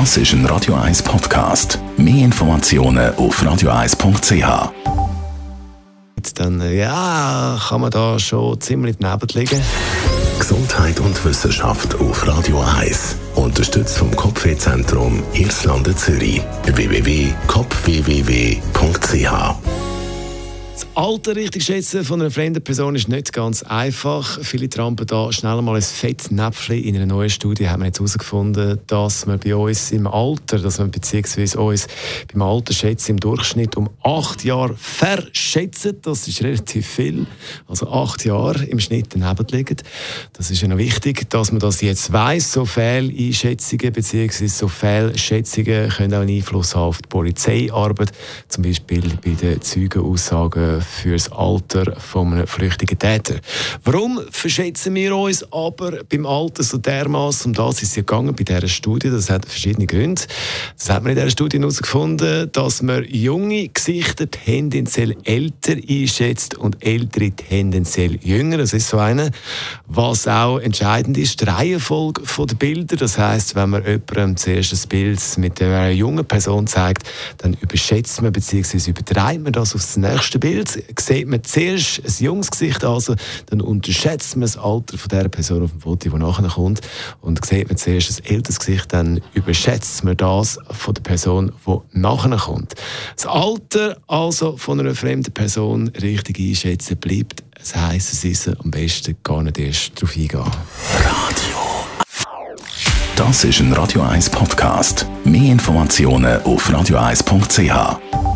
Das ist ein Radio 1 Podcast. Mehr Informationen auf radio1.ch. Dann äh, ja, kann man da schon ziemlich daneben liegen. Gesundheit und Wissenschaft auf Radio 1. Unterstützt vom Kopfwehzentrum Irlande Zürich. www.kopfwww.ch Alter richtig schätzen von einer fremden Person ist nicht ganz einfach. Viele trampen da schnell mal ein Fettnäpfchen. In einer neuen Studie haben wir jetzt herausgefunden, dass wir bei uns im Alter, dass wir beziehungsweise uns beim Alter schätzen im Durchschnitt um acht Jahre verschätzen. Das ist relativ viel. Also acht Jahre im Schnitt daneben liegen. Das ist ja noch wichtig, dass man das jetzt weiß. So Fehleinschätzungen beziehungsweise so Fehlschätzungen können auch einen Einfluss haben auf die Polizeiarbeit. Zum Beispiel bei den Zeugenaussagen für das Alter von einem flüchtigen Täter. Warum verschätzen wir uns aber beim Alter so dermaßen? Um das ist es gegangen bei dieser Studie. Das hat verschiedene Gründe. Das hat man in dieser Studie herausgefunden, dass man junge Gesichter tendenziell älter einschätzt und ältere tendenziell jünger. Das ist so eine. Was auch entscheidend ist, die Reihenfolge der Bilder. Das heißt, wenn man jemandem zuerst ein Bild mit einer jungen Person zeigt, dann überschätzt man bzw. übertreibt man das aufs nächste. Bild sieht man zuerst ein junges Gesicht, also dann unterschätzt man das Alter von der Person auf dem Foto, die nachher kommt. Und sieht man zuerst ein älteres Gesicht, dann überschätzt man das von der Person, die nachher kommt. Das Alter also von einer fremden Person richtig einschätzen bleibt. Das heisst, es ist am besten gar nicht erst darauf eingehen. Radio. Das ist ein Radio 1 Podcast. Mehr Informationen auf radio1.ch.